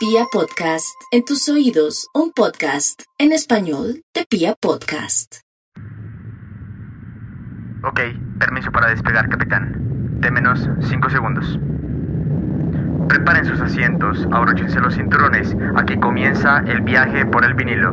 Pia Podcast, en tus oídos, un podcast en español de Pia Podcast. Ok, permiso para despegar, capitán. De menos 5 segundos. Preparen sus asientos, abróchense los cinturones. Aquí comienza el viaje por el vinilo.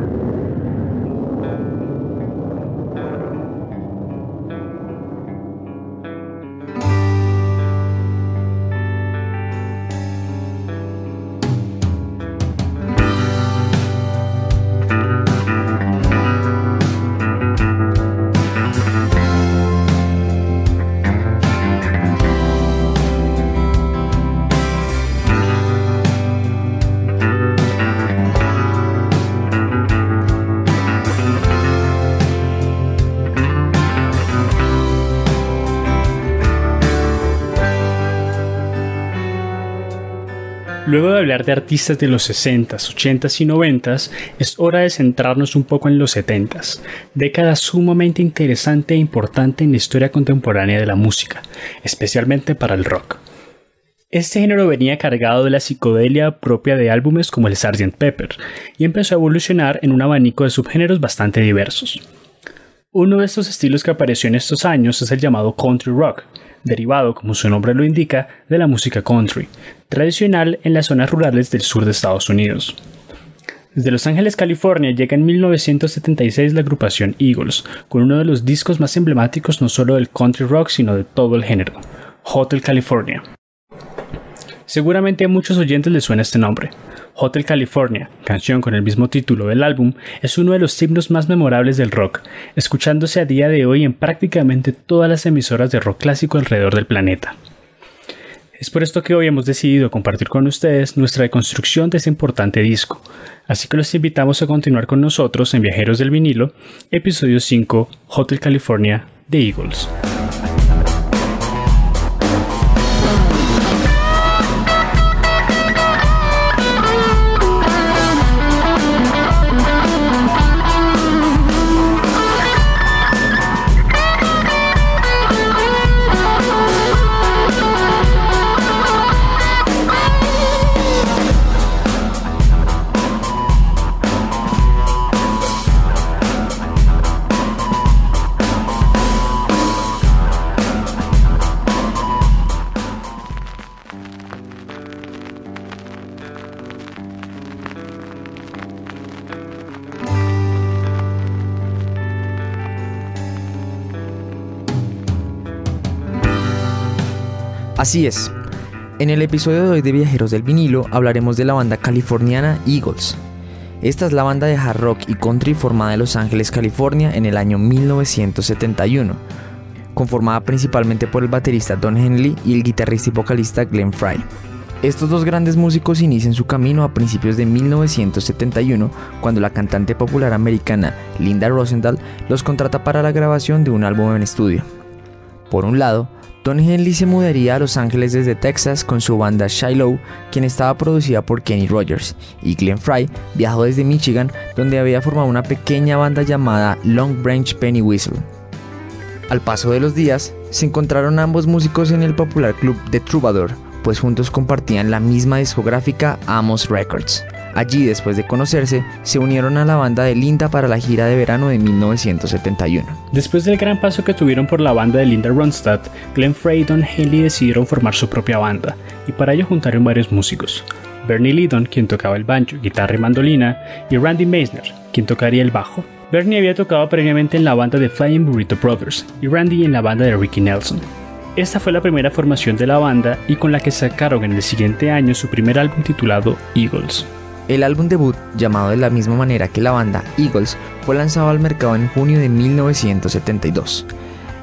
Luego de hablar de artistas de los 60s, 80s y 90s, es hora de centrarnos un poco en los 70s, década sumamente interesante e importante en la historia contemporánea de la música, especialmente para el rock. Este género venía cargado de la psicodelia propia de álbumes como el Sgt. Pepper y empezó a evolucionar en un abanico de subgéneros bastante diversos. Uno de estos estilos que apareció en estos años es el llamado country rock, derivado, como su nombre lo indica, de la música country, tradicional en las zonas rurales del sur de Estados Unidos. Desde Los Ángeles, California, llega en 1976 la agrupación Eagles, con uno de los discos más emblemáticos no solo del country rock, sino de todo el género, Hotel California. Seguramente a muchos oyentes les suena este nombre. Hotel California, canción con el mismo título del álbum, es uno de los himnos más memorables del rock, escuchándose a día de hoy en prácticamente todas las emisoras de rock clásico alrededor del planeta. Es por esto que hoy hemos decidido compartir con ustedes nuestra deconstrucción de este importante disco, así que los invitamos a continuar con nosotros en Viajeros del Vinilo, episodio 5, Hotel California de Eagles. Así es. En el episodio de hoy de Viajeros del Vinilo hablaremos de la banda californiana Eagles. Esta es la banda de hard rock y country formada en Los Ángeles, California en el año 1971, conformada principalmente por el baterista Don Henley y el guitarrista y vocalista Glenn Fry. Estos dos grandes músicos inician su camino a principios de 1971 cuando la cantante popular americana Linda Rosendahl los contrata para la grabación de un álbum en estudio. Por un lado, Don Henley se mudaría a Los Ángeles desde Texas con su banda Shiloh, quien estaba producida por Kenny Rogers, y Glenn Fry viajó desde Michigan, donde había formado una pequeña banda llamada Long Branch Penny Whistle. Al paso de los días, se encontraron ambos músicos en el popular club de Troubadour, pues juntos compartían la misma discográfica Amos Records. Allí, después de conocerse, se unieron a la banda de Linda para la gira de verano de 1971. Después del gran paso que tuvieron por la banda de Linda Ronstadt, Glenn Frey y Don Henley decidieron formar su propia banda, y para ello juntaron varios músicos. Bernie Lidon, quien tocaba el banjo, guitarra y mandolina, y Randy Meisner, quien tocaría el bajo. Bernie había tocado previamente en la banda de Flying Burrito Brothers y Randy en la banda de Ricky Nelson. Esta fue la primera formación de la banda y con la que sacaron en el siguiente año su primer álbum titulado Eagles. El álbum debut, llamado de la misma manera que la banda Eagles, fue lanzado al mercado en junio de 1972.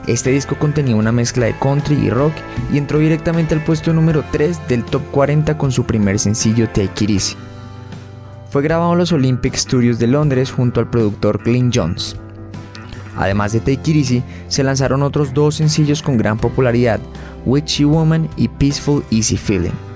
Este disco contenía una mezcla de country y rock y entró directamente al puesto número 3 del top 40 con su primer sencillo Take It Easy. Fue grabado en los Olympic Studios de Londres junto al productor Glyn Jones. Además de Take It Easy, se lanzaron otros dos sencillos con gran popularidad, Witchy Woman y Peaceful Easy Feeling.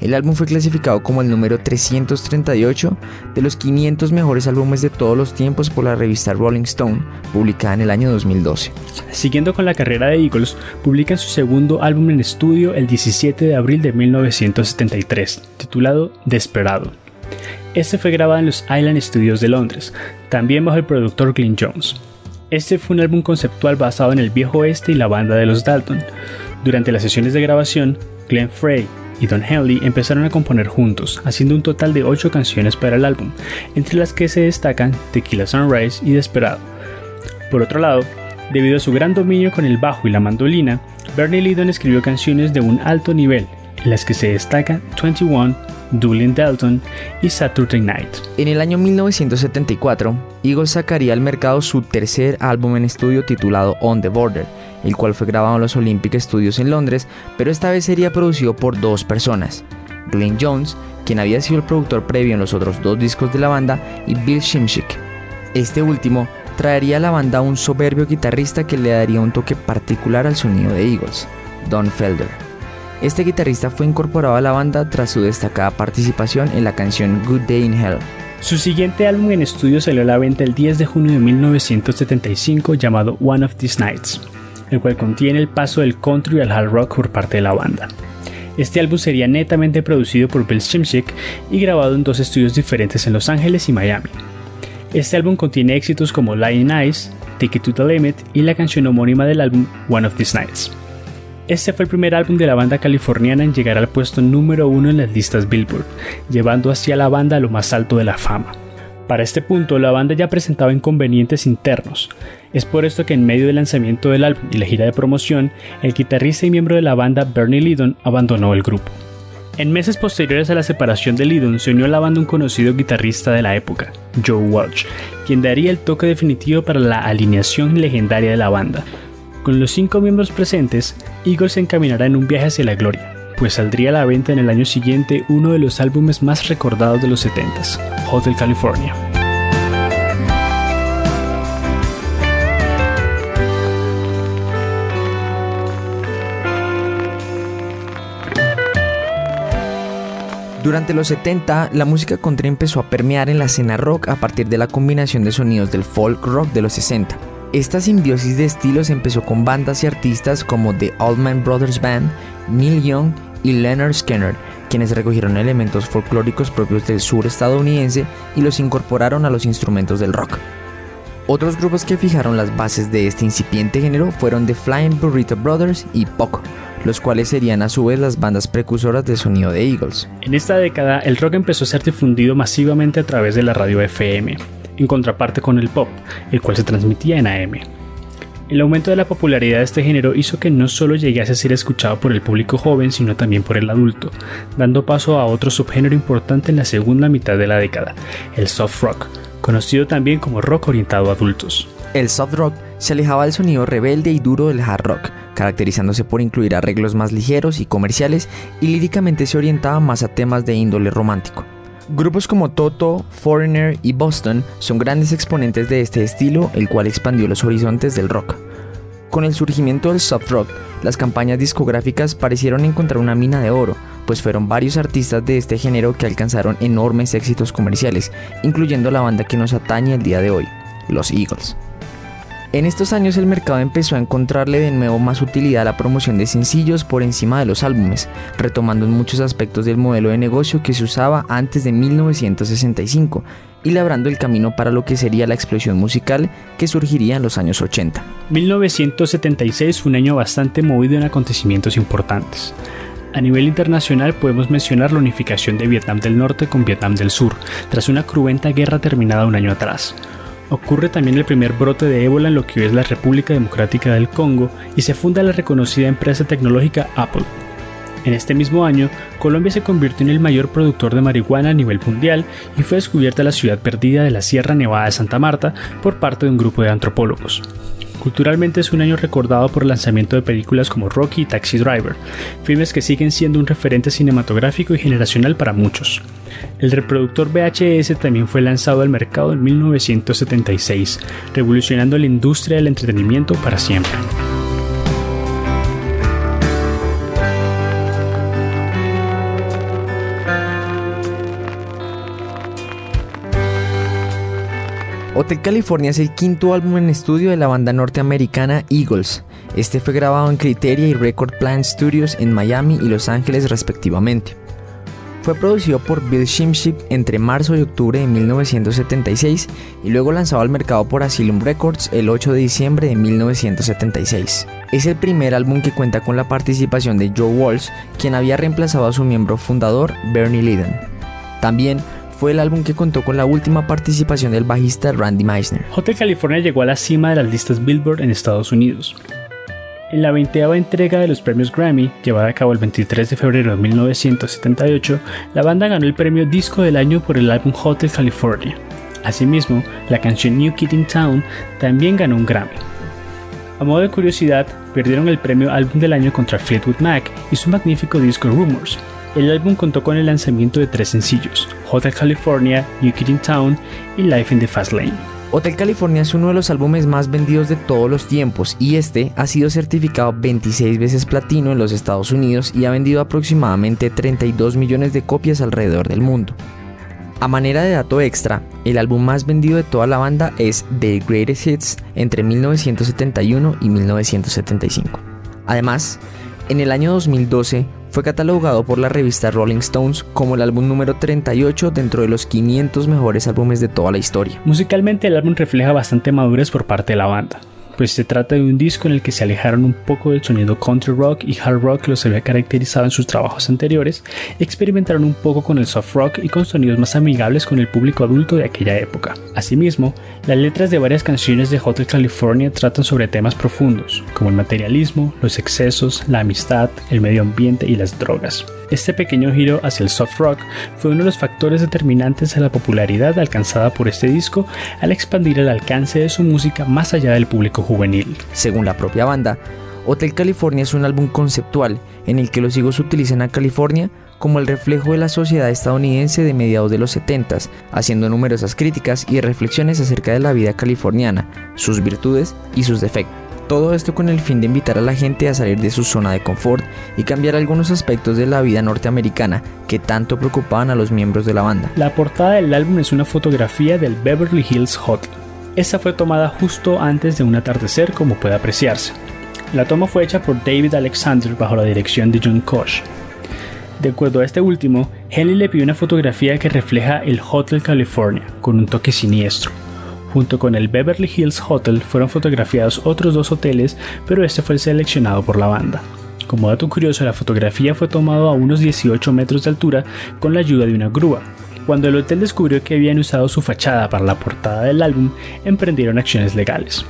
El álbum fue clasificado como el número 338 de los 500 mejores álbumes de todos los tiempos por la revista Rolling Stone, publicada en el año 2012. Siguiendo con la carrera de Eagles, publican su segundo álbum en estudio el 17 de abril de 1973, titulado Desperado. Este fue grabado en los Island Studios de Londres, también bajo el productor Glyn Jones. Este fue un álbum conceptual basado en el viejo oeste y la banda de los Dalton. Durante las sesiones de grabación, Glenn Frey, y Don Henley empezaron a componer juntos, haciendo un total de 8 canciones para el álbum, entre las que se destacan Tequila Sunrise y Desperado. Por otro lado, debido a su gran dominio con el bajo y la mandolina, Bernie Lydon escribió canciones de un alto nivel, en las que se destacan 21, Dueling Dalton y Saturday Night. En el año 1974, Eagles sacaría al mercado su tercer álbum en estudio titulado On the Border, el cual fue grabado en los Olympic Studios en Londres, pero esta vez sería producido por dos personas, Glenn Jones, quien había sido el productor previo en los otros dos discos de la banda, y Bill Shimshick. Este último traería a la banda un soberbio guitarrista que le daría un toque particular al sonido de Eagles, Don Felder. Este guitarrista fue incorporado a la banda tras su destacada participación en la canción Good Day in Hell. Su siguiente álbum en estudio salió a la venta el 10 de junio de 1975 llamado One of These Nights el cual contiene el paso del country al hard rock por parte de la banda. Este álbum sería netamente producido por Bill Shimshick y grabado en dos estudios diferentes en Los Ángeles y Miami. Este álbum contiene éxitos como Lying Eyes, Take It to the Limit y la canción homónima del álbum One of These Nights. Este fue el primer álbum de la banda californiana en llegar al puesto número uno en las listas Billboard, llevando así a la banda a lo más alto de la fama. Para este punto, la banda ya presentaba inconvenientes internos. Es por esto que en medio del lanzamiento del álbum y la gira de promoción, el guitarrista y miembro de la banda Bernie Lydon abandonó el grupo. En meses posteriores a la separación de Lydon se unió a la banda un conocido guitarrista de la época, Joe Walsh, quien daría el toque definitivo para la alineación legendaria de la banda. Con los cinco miembros presentes, Eagle se encaminará en un viaje hacia la gloria, pues saldría a la venta en el año siguiente uno de los álbumes más recordados de los 70s, Hotel California. Durante los 70, la música country empezó a permear en la escena rock a partir de la combinación de sonidos del folk rock de los 60. Esta simbiosis de estilos empezó con bandas y artistas como The Allman Brothers Band, Neil Young y Leonard Skinner, quienes recogieron elementos folclóricos propios del sur estadounidense y los incorporaron a los instrumentos del rock. Otros grupos que fijaron las bases de este incipiente género fueron The Flying Burrito Brothers y Poco, los cuales serían a su vez las bandas precursoras del sonido de Eagles. En esta década, el rock empezó a ser difundido masivamente a través de la radio FM, en contraparte con el pop, el cual se transmitía en AM. El aumento de la popularidad de este género hizo que no solo llegase a ser escuchado por el público joven, sino también por el adulto, dando paso a otro subgénero importante en la segunda mitad de la década, el soft rock, conocido también como rock orientado a adultos. El soft rock se alejaba del sonido rebelde y duro del hard rock, caracterizándose por incluir arreglos más ligeros y comerciales y líricamente se orientaba más a temas de índole romántico. Grupos como Toto, Foreigner y Boston son grandes exponentes de este estilo, el cual expandió los horizontes del rock. Con el surgimiento del soft rock, las campañas discográficas parecieron encontrar una mina de oro, pues fueron varios artistas de este género que alcanzaron enormes éxitos comerciales, incluyendo la banda que nos atañe el día de hoy, los Eagles. En estos años el mercado empezó a encontrarle de nuevo más utilidad a la promoción de sencillos por encima de los álbumes, retomando en muchos aspectos del modelo de negocio que se usaba antes de 1965 y labrando el camino para lo que sería la explosión musical que surgiría en los años 80. 1976 fue un año bastante movido en acontecimientos importantes. A nivel internacional podemos mencionar la unificación de Vietnam del Norte con Vietnam del Sur, tras una cruenta guerra terminada un año atrás. Ocurre también el primer brote de ébola en lo que hoy es la República Democrática del Congo y se funda la reconocida empresa tecnológica Apple. En este mismo año, Colombia se convirtió en el mayor productor de marihuana a nivel mundial y fue descubierta la ciudad perdida de la Sierra Nevada de Santa Marta por parte de un grupo de antropólogos. Culturalmente es un año recordado por el lanzamiento de películas como Rocky y Taxi Driver, filmes que siguen siendo un referente cinematográfico y generacional para muchos. El reproductor VHS también fue lanzado al mercado en 1976, revolucionando la industria del entretenimiento para siempre. Hotel California es el quinto álbum en estudio de la banda norteamericana Eagles. Este fue grabado en Criteria y Record Plant Studios en Miami y Los Ángeles respectivamente. Fue producido por Bill Shimship entre marzo y octubre de 1976 y luego lanzado al mercado por Asylum Records el 8 de diciembre de 1976. Es el primer álbum que cuenta con la participación de Joe Walsh, quien había reemplazado a su miembro fundador Bernie Lydon. También fue el álbum que contó con la última participación del bajista Randy Meisner. Hotel California llegó a la cima de las listas Billboard en Estados Unidos. En la 20 entrega de los premios Grammy, llevada a cabo el 23 de febrero de 1978, la banda ganó el premio Disco del Año por el álbum Hotel California. Asimismo, la canción New Kid in Town también ganó un Grammy. A modo de curiosidad, perdieron el premio Álbum del Año contra Fleetwood Mac y su magnífico disco Rumors. El álbum contó con el lanzamiento de tres sencillos, Hotel California, New Kid in Town y Life in the Fast Lane. Hotel California es uno de los álbumes más vendidos de todos los tiempos y este ha sido certificado 26 veces platino en los Estados Unidos y ha vendido aproximadamente 32 millones de copias alrededor del mundo. A manera de dato extra, el álbum más vendido de toda la banda es The Greatest Hits entre 1971 y 1975. Además, en el año 2012 fue catalogado por la revista Rolling Stones como el álbum número 38 dentro de los 500 mejores álbumes de toda la historia. Musicalmente el álbum refleja bastante madurez por parte de la banda pues se trata de un disco en el que se alejaron un poco del sonido country rock y hard rock que los había caracterizado en sus trabajos anteriores, experimentaron un poco con el soft rock y con sonidos más amigables con el público adulto de aquella época. Asimismo, las letras de varias canciones de Hotel California tratan sobre temas profundos, como el materialismo, los excesos, la amistad, el medio ambiente y las drogas. Este pequeño giro hacia el soft rock fue uno de los factores determinantes de la popularidad alcanzada por este disco al expandir el alcance de su música más allá del público juvenil. Según la propia banda, Hotel California es un álbum conceptual en el que los higos utilizan a California como el reflejo de la sociedad estadounidense de mediados de los 70, haciendo numerosas críticas y reflexiones acerca de la vida californiana, sus virtudes y sus defectos. Todo esto con el fin de invitar a la gente a salir de su zona de confort y cambiar algunos aspectos de la vida norteamericana que tanto preocupaban a los miembros de la banda. La portada del álbum es una fotografía del Beverly Hills Hotel. Esta fue tomada justo antes de un atardecer como puede apreciarse. La toma fue hecha por David Alexander bajo la dirección de John Koch. De acuerdo a este último, Henley le pidió una fotografía que refleja el Hotel California, con un toque siniestro. Junto con el Beverly Hills Hotel fueron fotografiados otros dos hoteles, pero este fue el seleccionado por la banda. Como dato curioso, la fotografía fue tomada a unos 18 metros de altura con la ayuda de una grúa. Cuando el hotel descubrió que habían usado su fachada para la portada del álbum, emprendieron acciones legales.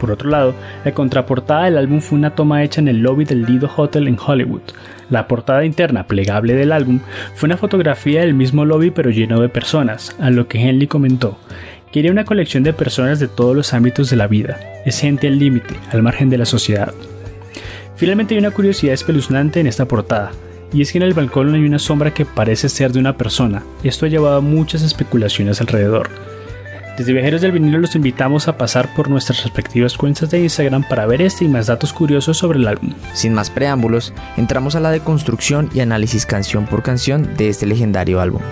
Por otro lado, la contraportada del álbum fue una toma hecha en el lobby del Lido Hotel en Hollywood. La portada interna plegable del álbum fue una fotografía del mismo lobby pero lleno de personas, a lo que Henley comentó, Quería una colección de personas de todos los ámbitos de la vida, es gente al límite, al margen de la sociedad. Finalmente hay una curiosidad espeluznante en esta portada, y es que en el balcón hay una sombra que parece ser de una persona. Esto ha llevado a muchas especulaciones alrededor. Desde Viajeros del Vinilo los invitamos a pasar por nuestras respectivas cuentas de Instagram para ver este y más datos curiosos sobre el álbum. Sin más preámbulos, entramos a la deconstrucción y análisis canción por canción de este legendario álbum.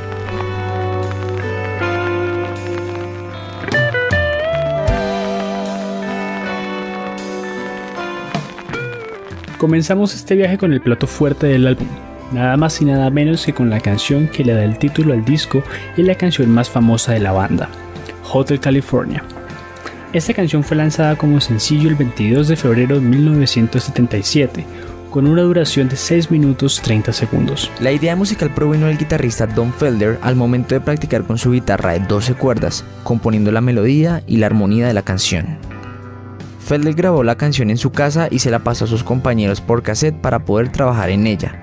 Comenzamos este viaje con el plato fuerte del álbum, nada más y nada menos que con la canción que le da el título al disco y la canción más famosa de la banda, Hotel California. Esta canción fue lanzada como sencillo el 22 de febrero de 1977, con una duración de 6 minutos 30 segundos. La idea musical provino del guitarrista Don Felder al momento de practicar con su guitarra de 12 cuerdas, componiendo la melodía y la armonía de la canción. Felder grabó la canción en su casa y se la pasó a sus compañeros por cassette para poder trabajar en ella.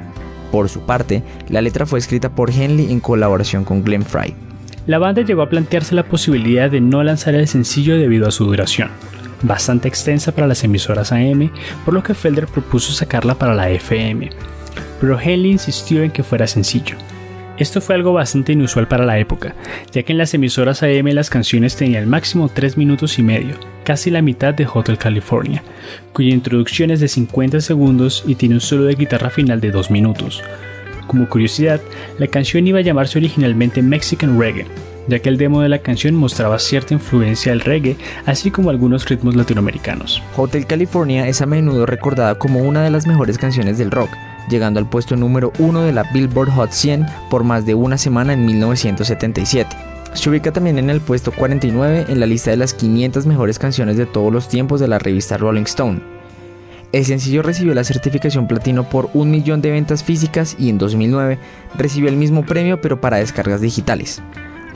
Por su parte, la letra fue escrita por Henley en colaboración con Glenn Fry. La banda llegó a plantearse la posibilidad de no lanzar el sencillo debido a su duración, bastante extensa para las emisoras AM, por lo que Felder propuso sacarla para la FM. Pero Henley insistió en que fuera sencillo. Esto fue algo bastante inusual para la época, ya que en las emisoras AM las canciones tenían máximo 3 minutos y medio, casi la mitad de Hotel California, cuya introducción es de 50 segundos y tiene un solo de guitarra final de 2 minutos. Como curiosidad, la canción iba a llamarse originalmente Mexican Reggae, ya que el demo de la canción mostraba cierta influencia del reggae, así como algunos ritmos latinoamericanos. Hotel California es a menudo recordada como una de las mejores canciones del rock, llegando al puesto número uno de la Billboard Hot 100 por más de una semana en 1977. Se ubica también en el puesto 49 en la lista de las 500 mejores canciones de todos los tiempos de la revista Rolling Stone. El sencillo recibió la certificación platino por un millón de ventas físicas y en 2009 recibió el mismo premio pero para descargas digitales.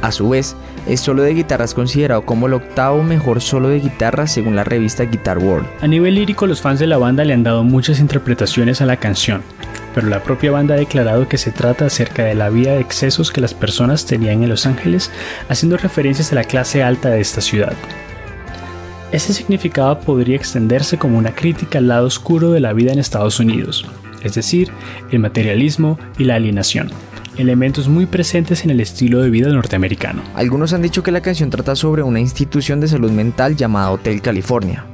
A su vez, el solo de guitarra es considerado como el octavo mejor solo de guitarra según la revista Guitar World. A nivel lírico, los fans de la banda le han dado muchas interpretaciones a la canción, pero la propia banda ha declarado que se trata acerca de la vida de excesos que las personas tenían en Los Ángeles, haciendo referencias a la clase alta de esta ciudad. Ese significado podría extenderse como una crítica al lado oscuro de la vida en Estados Unidos, es decir, el materialismo y la alienación, elementos muy presentes en el estilo de vida norteamericano. Algunos han dicho que la canción trata sobre una institución de salud mental llamada Hotel California,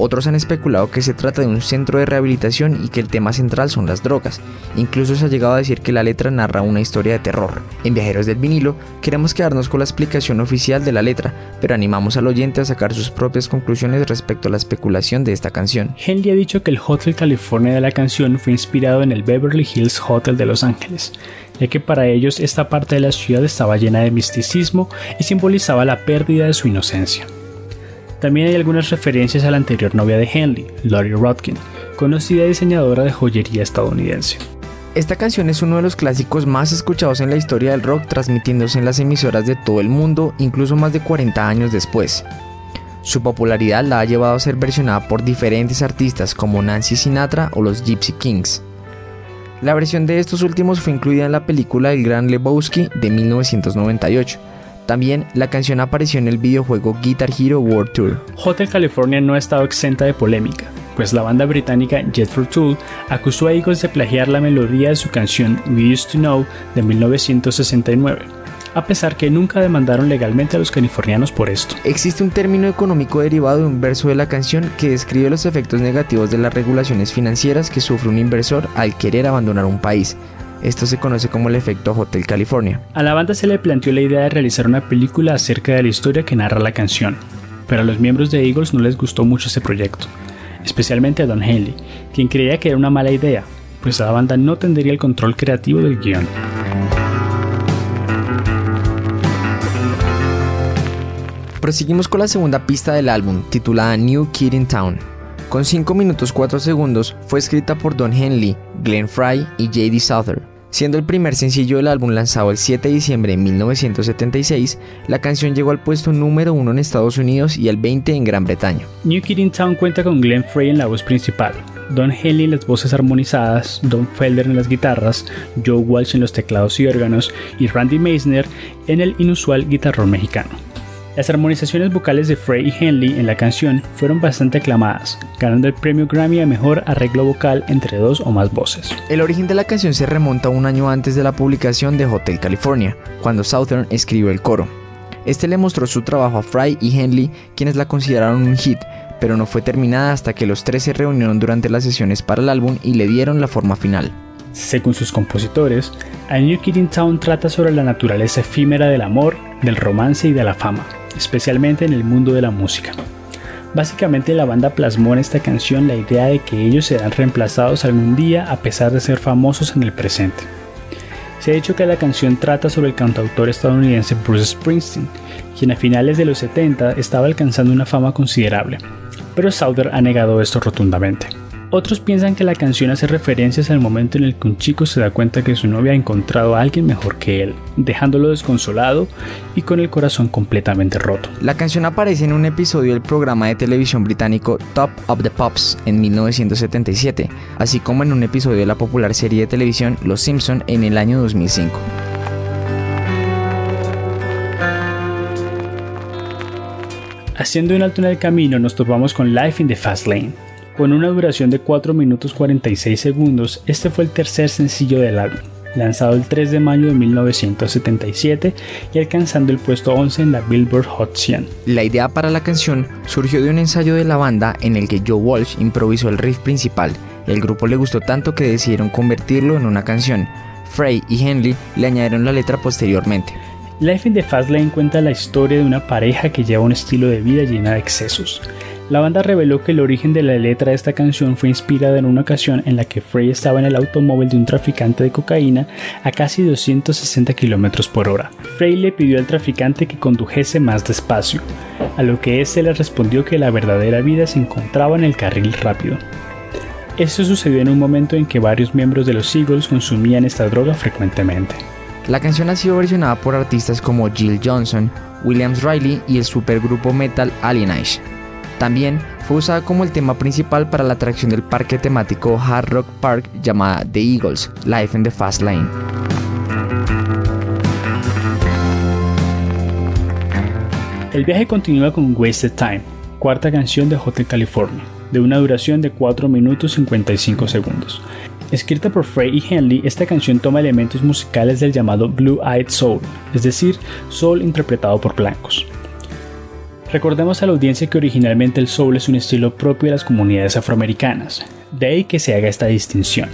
otros han especulado que se trata de un centro de rehabilitación y que el tema central son las drogas. Incluso se ha llegado a decir que la letra narra una historia de terror. En Viajeros del Vinilo queremos quedarnos con la explicación oficial de la letra, pero animamos al oyente a sacar sus propias conclusiones respecto a la especulación de esta canción. Henley ha dicho que el Hotel California de la canción fue inspirado en el Beverly Hills Hotel de Los Ángeles, ya que para ellos esta parte de la ciudad estaba llena de misticismo y simbolizaba la pérdida de su inocencia. También hay algunas referencias a la anterior novia de Henley, Lori Rodkin, conocida diseñadora de joyería estadounidense. Esta canción es uno de los clásicos más escuchados en la historia del rock, transmitiéndose en las emisoras de todo el mundo, incluso más de 40 años después. Su popularidad la ha llevado a ser versionada por diferentes artistas como Nancy Sinatra o los Gypsy Kings. La versión de estos últimos fue incluida en la película El Gran Lebowski de 1998, también la canción apareció en el videojuego Guitar Hero World Tour. Hotel California no ha estado exenta de polémica, pues la banda británica Jet for Tool acusó a Eagles de plagiar la melodía de su canción We Used to Know de 1969 a pesar que nunca demandaron legalmente a los californianos por esto. Existe un término económico derivado de un verso de la canción que describe los efectos negativos de las regulaciones financieras que sufre un inversor al querer abandonar un país, esto se conoce como el efecto Hotel California. A la banda se le planteó la idea de realizar una película acerca de la historia que narra la canción, pero a los miembros de Eagles no les gustó mucho ese proyecto, especialmente a Don Haley, quien creía que era una mala idea, pues la banda no tendría el control creativo del guion. Proseguimos con la segunda pista del álbum, titulada New Kid in Town. Con 5 minutos 4 segundos, fue escrita por Don Henley, Glenn Fry y J.D. Souther. Siendo el primer sencillo del álbum lanzado el 7 de diciembre de 1976, la canción llegó al puesto número 1 en Estados Unidos y al 20 en Gran Bretaña. New Kid in Town cuenta con Glenn Frey en la voz principal, Don Henley en las voces armonizadas, Don Felder en las guitarras, Joe Walsh en los teclados y órganos y Randy Meisner en el inusual guitarrón mexicano. Las armonizaciones vocales de Frey y Henley en la canción fueron bastante aclamadas, ganando el premio Grammy a mejor arreglo vocal entre dos o más voces. El origen de la canción se remonta un año antes de la publicación de Hotel California, cuando Southern escribió el coro. Este le mostró su trabajo a Fry y Henley, quienes la consideraron un hit, pero no fue terminada hasta que los tres se reunieron durante las sesiones para el álbum y le dieron la forma final. Según sus compositores, A New Kid in Town trata sobre la naturaleza efímera del amor, del romance y de la fama, especialmente en el mundo de la música. Básicamente la banda plasmó en esta canción la idea de que ellos serán reemplazados algún día a pesar de ser famosos en el presente. Se ha dicho que la canción trata sobre el cantautor estadounidense Bruce Springsteen, quien a finales de los 70 estaba alcanzando una fama considerable, pero Souther ha negado esto rotundamente. Otros piensan que la canción hace referencias al momento en el que un chico se da cuenta que su novia ha encontrado a alguien mejor que él, dejándolo desconsolado y con el corazón completamente roto. La canción aparece en un episodio del programa de televisión británico Top of the Pops en 1977, así como en un episodio de la popular serie de televisión Los Simpson en el año 2005. Haciendo un alto en el camino nos topamos con Life in the Fast Lane, con una duración de 4 minutos 46 segundos, este fue el tercer sencillo del álbum, lanzado el 3 de mayo de 1977 y alcanzando el puesto 11 en la Billboard Hot 100. La idea para la canción surgió de un ensayo de la banda en el que Joe Walsh improvisó el riff principal. El grupo le gustó tanto que decidieron convertirlo en una canción. Frey y Henley le añadieron la letra posteriormente. Life in the Fast Lane cuenta la historia de una pareja que lleva un estilo de vida llena de excesos. La banda reveló que el origen de la letra de esta canción fue inspirada en una ocasión en la que Frey estaba en el automóvil de un traficante de cocaína a casi 260 km por hora. Frey le pidió al traficante que condujese más despacio, a lo que éste le respondió que la verdadera vida se encontraba en el carril rápido. Esto sucedió en un momento en que varios miembros de los Eagles consumían esta droga frecuentemente. La canción ha sido versionada por artistas como Jill Johnson, Williams Riley y el supergrupo metal Alienage. También fue usada como el tema principal para la atracción del parque temático Hard Rock Park llamada The Eagles, Life in the Fast Lane. El viaje continúa con Wasted Time, cuarta canción de Hotel California, de una duración de 4 minutos 55 segundos. Escrita por Frey y Henley, esta canción toma elementos musicales del llamado Blue Eyed Soul, es decir, soul interpretado por blancos. Recordemos a la audiencia que originalmente el soul es un estilo propio de las comunidades afroamericanas, de ahí que se haga esta distinción.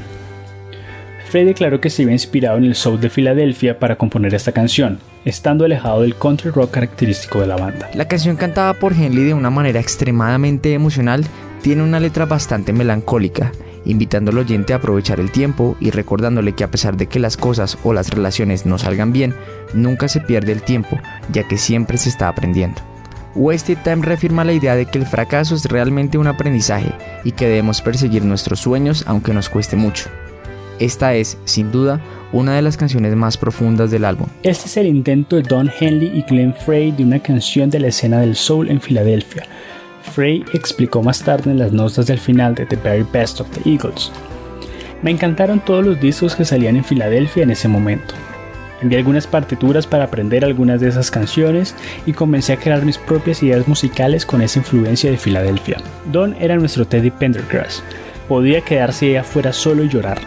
Frey declaró que se había inspirado en el soul de Filadelfia para componer esta canción, estando alejado del country rock característico de la banda. La canción cantada por Henley de una manera extremadamente emocional tiene una letra bastante melancólica invitando al oyente a aprovechar el tiempo y recordándole que a pesar de que las cosas o las relaciones no salgan bien, nunca se pierde el tiempo, ya que siempre se está aprendiendo. Wasted Time reafirma la idea de que el fracaso es realmente un aprendizaje y que debemos perseguir nuestros sueños aunque nos cueste mucho. Esta es, sin duda, una de las canciones más profundas del álbum. Este es el intento de Don Henley y Glenn Frey de una canción de la escena del soul en Filadelfia, Frey explicó más tarde en las notas del final de The Very Best of the Eagles. Me encantaron todos los discos que salían en Filadelfia en ese momento. Envié algunas partituras para aprender algunas de esas canciones y comencé a crear mis propias ideas musicales con esa influencia de Filadelfia. Don era nuestro Teddy Pendergrass. Podía quedarse ahí afuera solo y llorar.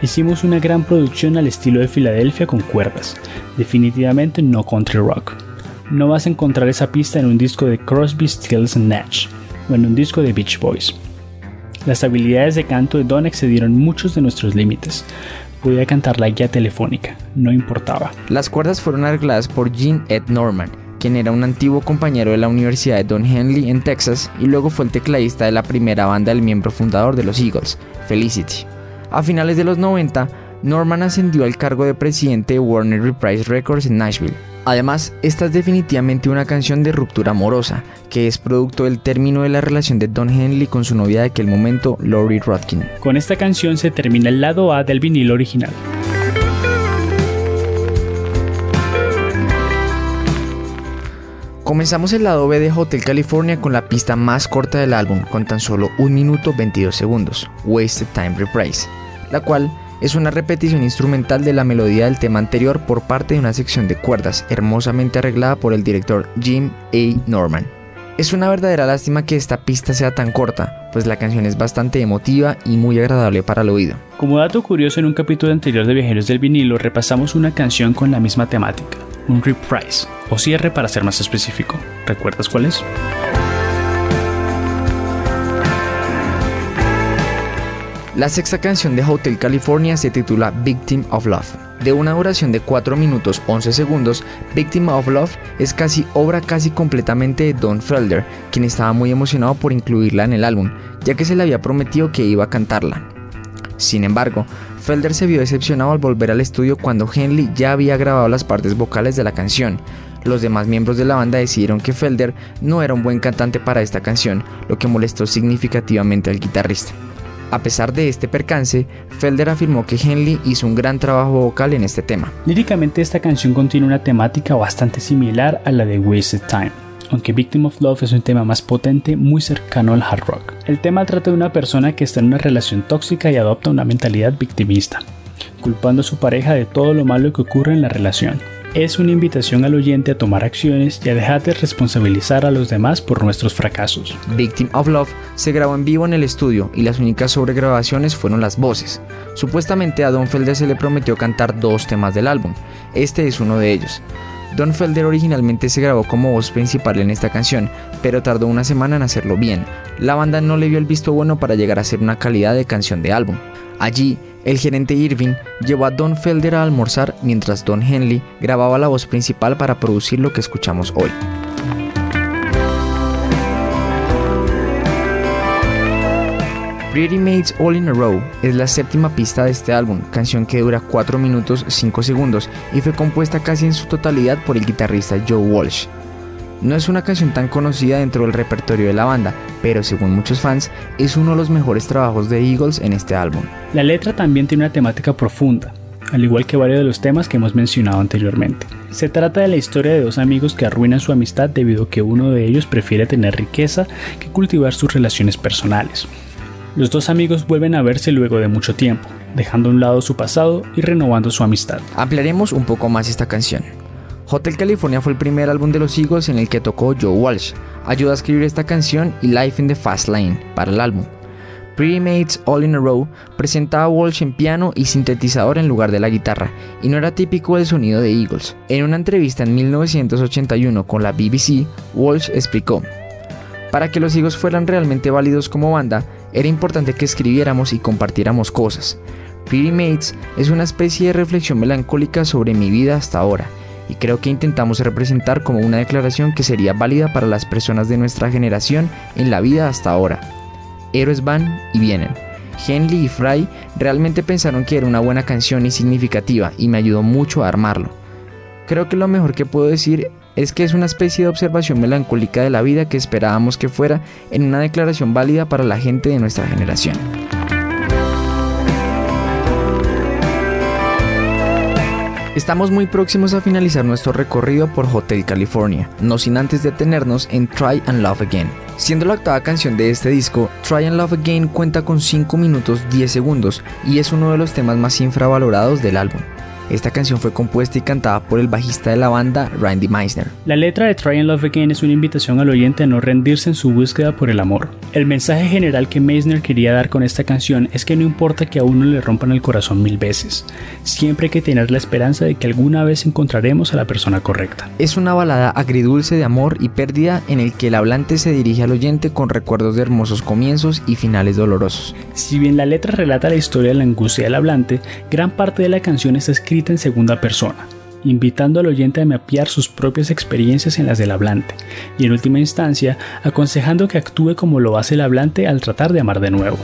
Hicimos una gran producción al estilo de Filadelfia con cuerdas, definitivamente no country rock no vas a encontrar esa pista en un disco de Crosby, Stills Nash o en un disco de Beach Boys. Las habilidades de canto de Don excedieron muchos de nuestros límites. Podía cantar la guía telefónica, no importaba. Las cuerdas fueron arregladas por Gene Ed Norman, quien era un antiguo compañero de la Universidad de Don Henley en Texas y luego fue el tecladista de la primera banda del miembro fundador de los Eagles, Felicity. A finales de los 90, Norman ascendió al cargo de presidente de Warner Reprise Records en Nashville Además, esta es definitivamente una canción de ruptura amorosa, que es producto del término de la relación de Don Henley con su novia de aquel momento, Lori Rodkin. Con esta canción se termina el lado A del vinilo original. Comenzamos el lado B de Hotel California con la pista más corta del álbum, con tan solo 1 minuto 22 segundos, Wasted Time Reprise, la cual es una repetición instrumental de la melodía del tema anterior por parte de una sección de cuerdas hermosamente arreglada por el director Jim A. Norman. Es una verdadera lástima que esta pista sea tan corta, pues la canción es bastante emotiva y muy agradable para el oído. Como dato curioso, en un capítulo anterior de Viajeros del Vinilo repasamos una canción con la misma temática, un reprise, o cierre para ser más específico. ¿Recuerdas cuál es? La sexta canción de Hotel California se titula Victim of Love. De una duración de 4 minutos 11 segundos, Victim of Love es casi obra casi completamente de Don Felder, quien estaba muy emocionado por incluirla en el álbum, ya que se le había prometido que iba a cantarla. Sin embargo, Felder se vio decepcionado al volver al estudio cuando Henley ya había grabado las partes vocales de la canción. Los demás miembros de la banda decidieron que Felder no era un buen cantante para esta canción, lo que molestó significativamente al guitarrista. A pesar de este percance, Felder afirmó que Henley hizo un gran trabajo vocal en este tema. Líricamente esta canción contiene una temática bastante similar a la de Wasted Time, aunque Victim of Love es un tema más potente muy cercano al hard rock. El tema trata de una persona que está en una relación tóxica y adopta una mentalidad victimista, culpando a su pareja de todo lo malo que ocurre en la relación es una invitación al oyente a tomar acciones y a dejar de responsabilizar a los demás por nuestros fracasos. Victim of Love se grabó en vivo en el estudio y las únicas sobregrabaciones fueron las voces. Supuestamente a Don Felder se le prometió cantar dos temas del álbum, este es uno de ellos. Don Felder originalmente se grabó como voz principal en esta canción, pero tardó una semana en hacerlo bien. La banda no le vio el visto bueno para llegar a ser una calidad de canción de álbum. Allí, El gerente Irving llevó a Don Felder a almorzar mientras Don Henley grababa la voz principal para producir lo que escuchamos hoy. Pretty Maids All in a Row es la séptima pista de este álbum, canción que dura 4 minutos 5 segundos y fue compuesta casi en su totalidad por el guitarrista Joe Walsh. No es una canción tan conocida dentro del repertorio de la banda, pero según muchos fans es uno de los mejores trabajos de Eagles en este álbum. La letra también tiene una temática profunda, al igual que varios de los temas que hemos mencionado anteriormente. Se trata de la historia de dos amigos que arruinan su amistad debido a que uno de ellos prefiere tener riqueza que cultivar sus relaciones personales. Los dos amigos vuelven a verse luego de mucho tiempo, dejando a un lado su pasado y renovando su amistad. Ampliaremos un poco más esta canción. Hotel California fue el primer álbum de los Eagles en el que tocó Joe Walsh. Ayudó a escribir esta canción y Life in the Fast Lane para el álbum. Pretty Mates All in a Row presentaba a Walsh en piano y sintetizador en lugar de la guitarra, y no era típico del sonido de Eagles. En una entrevista en 1981 con la BBC, Walsh explicó, para que los Eagles fueran realmente válidos como banda, era importante que escribiéramos y compartiéramos cosas. Pretty Mates es una especie de reflexión melancólica sobre mi vida hasta ahora, y creo que intentamos representar como una declaración que sería válida para las personas de nuestra generación en la vida hasta ahora. Héroes van y vienen. Henley y Fry realmente pensaron que era una buena canción y significativa y me ayudó mucho a armarlo. Creo que lo mejor que puedo decir es que es una especie de observación melancólica de la vida que esperábamos que fuera en una declaración válida para la gente de nuestra generación. Estamos muy próximos a finalizar nuestro recorrido por Hotel California, no sin antes detenernos en Try and Love Again. Siendo la octava canción de este disco, Try and Love Again cuenta con 5 minutos 10 segundos y es uno de los temas más infravalorados del álbum. Esta canción fue compuesta y cantada por el bajista de la banda, Randy Meisner. La letra de Try and Love Again es una invitación al oyente a no rendirse en su búsqueda por el amor. El mensaje general que Meisner quería dar con esta canción es que no importa que a uno le rompan el corazón mil veces, siempre hay que tener la esperanza de que alguna vez encontraremos a la persona correcta. Es una balada agridulce de amor y pérdida en el que el hablante se dirige al oyente con recuerdos de hermosos comienzos y finales dolorosos. Si bien la letra relata la historia de la angustia del hablante, gran parte de la canción está escrita en segunda persona, invitando al oyente a mapear sus propias experiencias en las del hablante, y en última instancia, aconsejando que actúe como lo hace el hablante al tratar de amar de nuevo.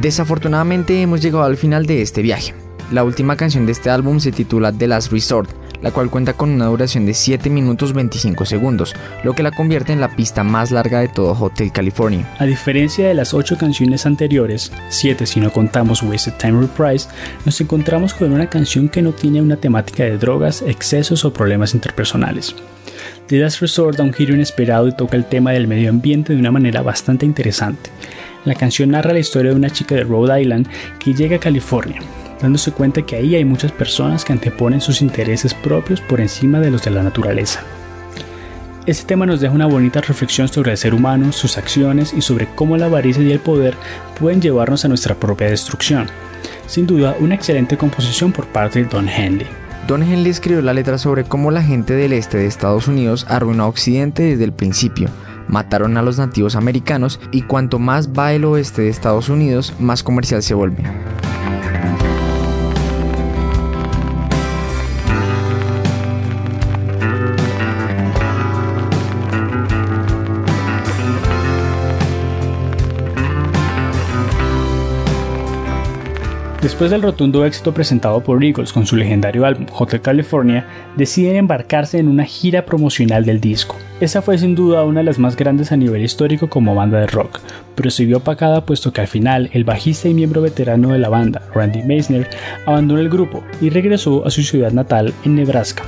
Desafortunadamente hemos llegado al final de este viaje. La última canción de este álbum se titula The Last Resort, la cual cuenta con una duración de 7 minutos 25 segundos, lo que la convierte en la pista más larga de todo Hotel California. A diferencia de las 8 canciones anteriores, 7 si no contamos Wasted Time Reprise, nos encontramos con una canción que no tiene una temática de drogas, excesos o problemas interpersonales. The Last Resort da un giro inesperado y toca el tema del medio ambiente de una manera bastante interesante. La canción narra la historia de una chica de Rhode Island que llega a California, dándose cuenta que ahí hay muchas personas que anteponen sus intereses propios por encima de los de la naturaleza. Este tema nos deja una bonita reflexión sobre el ser humano, sus acciones y sobre cómo la avaricia y el poder pueden llevarnos a nuestra propia destrucción. Sin duda, una excelente composición por parte de Don Henley. Don Henley escribió la letra sobre cómo la gente del este de Estados Unidos arruinó a Occidente desde el principio, mataron a los nativos americanos y cuanto más va el oeste de Estados Unidos, más comercial se vuelve. Después del rotundo éxito presentado por Eagles con su legendario álbum Hotel California, deciden embarcarse en una gira promocional del disco. Esa fue sin duda una de las más grandes a nivel histórico como banda de rock, pero se vio puesto que al final el bajista y miembro veterano de la banda, Randy Meisner, abandonó el grupo y regresó a su ciudad natal en Nebraska,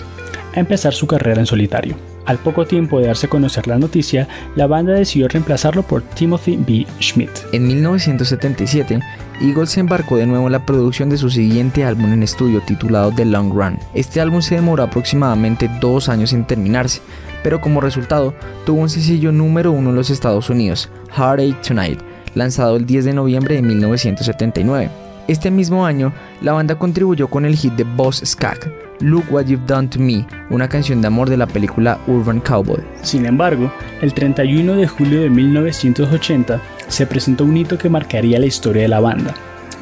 a empezar su carrera en solitario. Al poco tiempo de darse a conocer la noticia, la banda decidió reemplazarlo por Timothy B. Schmidt. En 1977, Eagles se embarcó de nuevo en la producción de su siguiente álbum en estudio titulado The Long Run. Este álbum se demoró aproximadamente dos años en terminarse, pero como resultado tuvo un sencillo número uno en los Estados Unidos, Heartache Tonight, lanzado el 10 de noviembre de 1979. Este mismo año, la banda contribuyó con el hit de Boss Skag, Look What You've Done to Me, una canción de amor de la película Urban Cowboy. Sin embargo, el 31 de julio de 1980 se presentó un hito que marcaría la historia de la banda,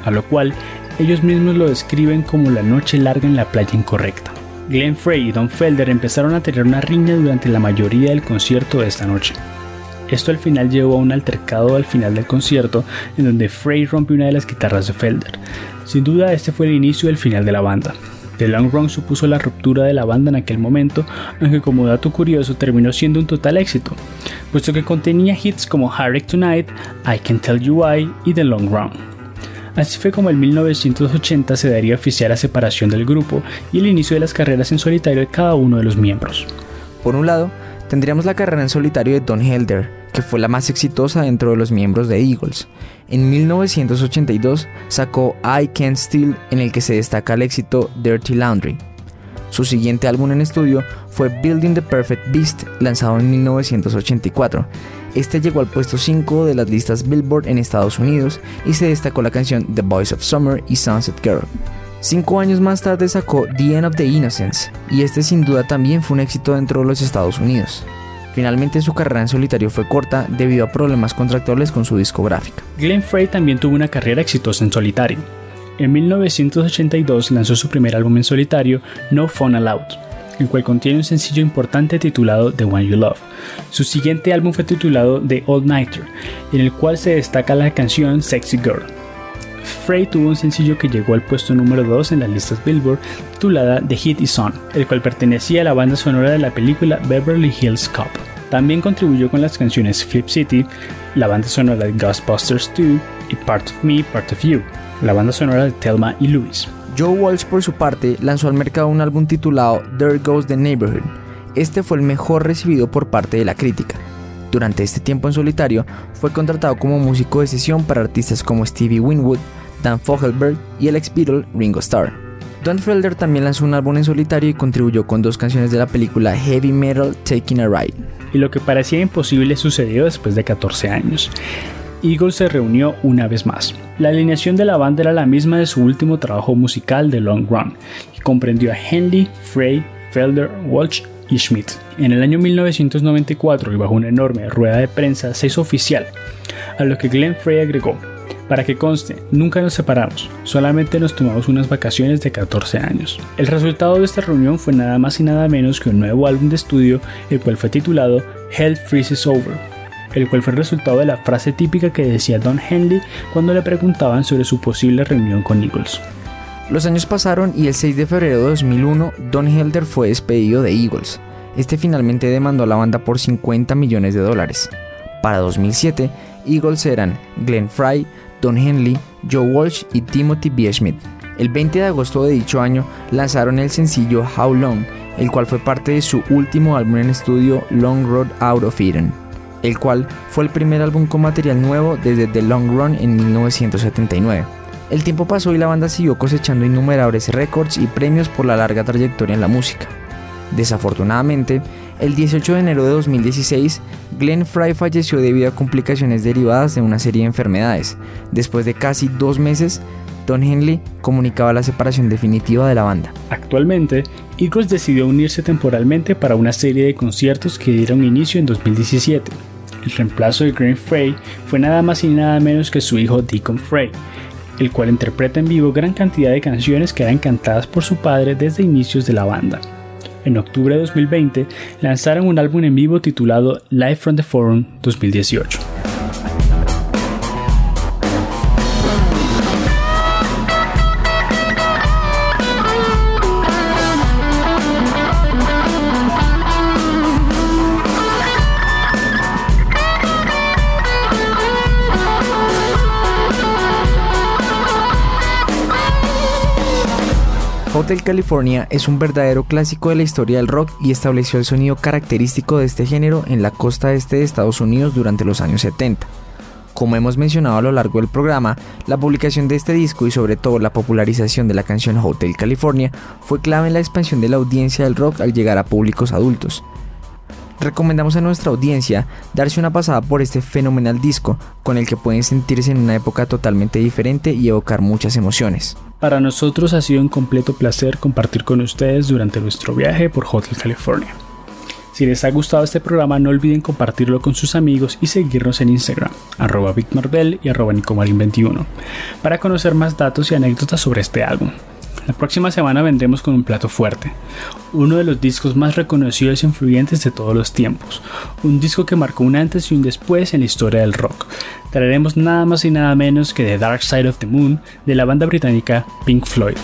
a lo cual ellos mismos lo describen como la noche larga en la playa incorrecta. Glenn Frey y Don Felder empezaron a tener una riña durante la mayoría del concierto de esta noche. Esto al final llevó a un altercado al final del concierto en donde Frey rompe una de las guitarras de Felder. Sin duda este fue el inicio del final de la banda. The Long Run supuso la ruptura de la banda en aquel momento, aunque como dato curioso terminó siendo un total éxito, puesto que contenía hits como Harrick Tonight, I Can Tell You Why y The Long Run. Así fue como en 1980 se daría oficial la separación del grupo y el inicio de las carreras en solitario de cada uno de los miembros. Por un lado, tendríamos la carrera en solitario de Don Helder, que fue la más exitosa dentro de los miembros de Eagles. En 1982 sacó I Can't Steal en el que se destaca el éxito Dirty Laundry. Su siguiente álbum en estudio fue Building the Perfect Beast, lanzado en 1984. Este llegó al puesto 5 de las listas Billboard en Estados Unidos y se destacó la canción The Voice of Summer y Sunset Girl. Cinco años más tarde sacó The End of the Innocence, y este sin duda también fue un éxito dentro de los Estados Unidos. Finalmente su carrera en solitario fue corta debido a problemas contractuales con su discográfica. Glenn Frey también tuvo una carrera exitosa en solitario. En 1982 lanzó su primer álbum en solitario, No Fun Allowed, el cual contiene un sencillo importante titulado The One You Love. Su siguiente álbum fue titulado The All Nighter, en el cual se destaca la canción Sexy Girl. Frey tuvo un sencillo que llegó al puesto número 2 en las listas Billboard titulada The Hit Is On, el cual pertenecía a la banda sonora de la película Beverly Hills Cop. También contribuyó con las canciones Flip City, la banda sonora de Ghostbusters 2 y Part of Me, Part of You, la banda sonora de Thelma y Louise. Joe Walsh por su parte lanzó al mercado un álbum titulado There Goes the Neighborhood. Este fue el mejor recibido por parte de la crítica. Durante este tiempo en solitario, fue contratado como músico de sesión para artistas como Stevie Winwood, Dan Fogelberg y el ex Beatle Ringo Starr. Don Felder también lanzó un álbum en solitario y contribuyó con dos canciones de la película Heavy Metal Taking a Ride. Y lo que parecía imposible sucedió después de 14 años. Eagles se reunió una vez más. La alineación de la banda era la misma de su último trabajo musical The Long Run, y comprendió a Henley, Frey, Felder, Walsh y Schmidt. En el año 1994 y bajo una enorme rueda de prensa se hizo oficial, a lo que Glenn Frey agregó, para que conste, nunca nos separamos, solamente nos tomamos unas vacaciones de 14 años. El resultado de esta reunión fue nada más y nada menos que un nuevo álbum de estudio, el cual fue titulado Hell Freezes Over, el cual fue el resultado de la frase típica que decía Don Henley cuando le preguntaban sobre su posible reunión con Eagles. Los años pasaron y el 6 de febrero de 2001 Don Helder fue despedido de Eagles. Este finalmente demandó a la banda por 50 millones de dólares. Para 2007, Eagles eran Glenn Fry, Don Henley, Joe Walsh y Timothy B. Schmidt. El 20 de agosto de dicho año lanzaron el sencillo How Long, el cual fue parte de su último álbum en estudio Long Road Out of Eden el cual fue el primer álbum con material nuevo desde The Long Run en 1979. El tiempo pasó y la banda siguió cosechando innumerables récords y premios por la larga trayectoria en la música. Desafortunadamente, el 18 de enero de 2016, Glenn Fry falleció debido a complicaciones derivadas de una serie de enfermedades. Después de casi dos meses, Don Henley comunicaba la separación definitiva de la banda. Actualmente, Eagles decidió unirse temporalmente para una serie de conciertos que dieron inicio en 2017. El reemplazo de Green Frey fue nada más y nada menos que su hijo Deacon Frey, el cual interpreta en vivo gran cantidad de canciones que eran cantadas por su padre desde inicios de la banda. En octubre de 2020 lanzaron un álbum en vivo titulado Live from the Forum 2018. Hotel California es un verdadero clásico de la historia del rock y estableció el sonido característico de este género en la costa este de Estados Unidos durante los años 70. Como hemos mencionado a lo largo del programa, la publicación de este disco y sobre todo la popularización de la canción Hotel California fue clave en la expansión de la audiencia del rock al llegar a públicos adultos. Recomendamos a nuestra audiencia darse una pasada por este fenomenal disco, con el que pueden sentirse en una época totalmente diferente y evocar muchas emociones. Para nosotros ha sido un completo placer compartir con ustedes durante nuestro viaje por Hotel California. Si les ha gustado este programa no olviden compartirlo con sus amigos y seguirnos en Instagram, arroba y arroba nicomarin21, para conocer más datos y anécdotas sobre este álbum. La próxima semana vendremos con un plato fuerte, uno de los discos más reconocidos e influyentes de todos los tiempos, un disco que marcó un antes y un después en la historia del rock. Traeremos nada más y nada menos que The Dark Side of the Moon de la banda británica Pink Floyd.